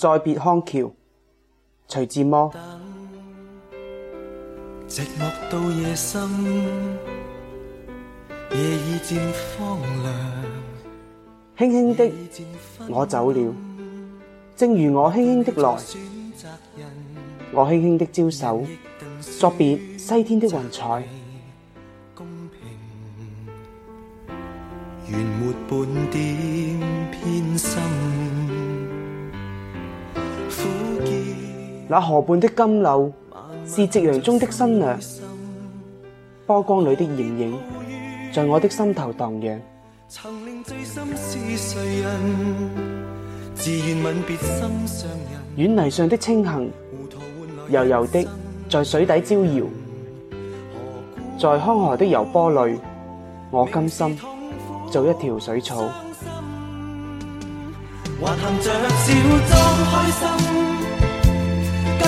再别康桥，徐志摩。寂寞到夜深，夜已渐荒凉。轻轻的，我走了，正如我轻轻的来，我轻轻的招手，作别西天的云彩。公平，原没半点偏心。那河畔的金柳，是夕阳中的新娘。波光里的艳影，在我的心头荡漾。曾令是谁人？自愿吻心软泥上的清荇，悠悠的在水底招摇。在康河的柔波里，我甘心做一条水草。还含着笑，装开心。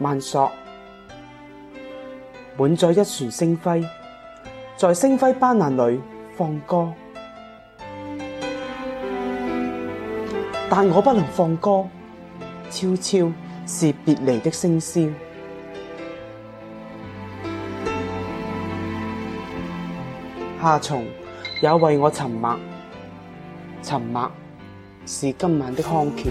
万索满载一船星辉，在星辉斑斓里放歌。但我不能放歌，悄悄是别离的笙箫。夏虫也为我沉默，沉默是今晚的康桥。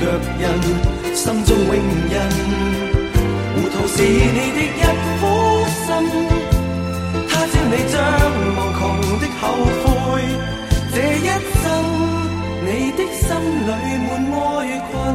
脚印，心中永印。糊涂是你的一颗心，他知你将无穷的后悔。这一生，你的心里满哀困。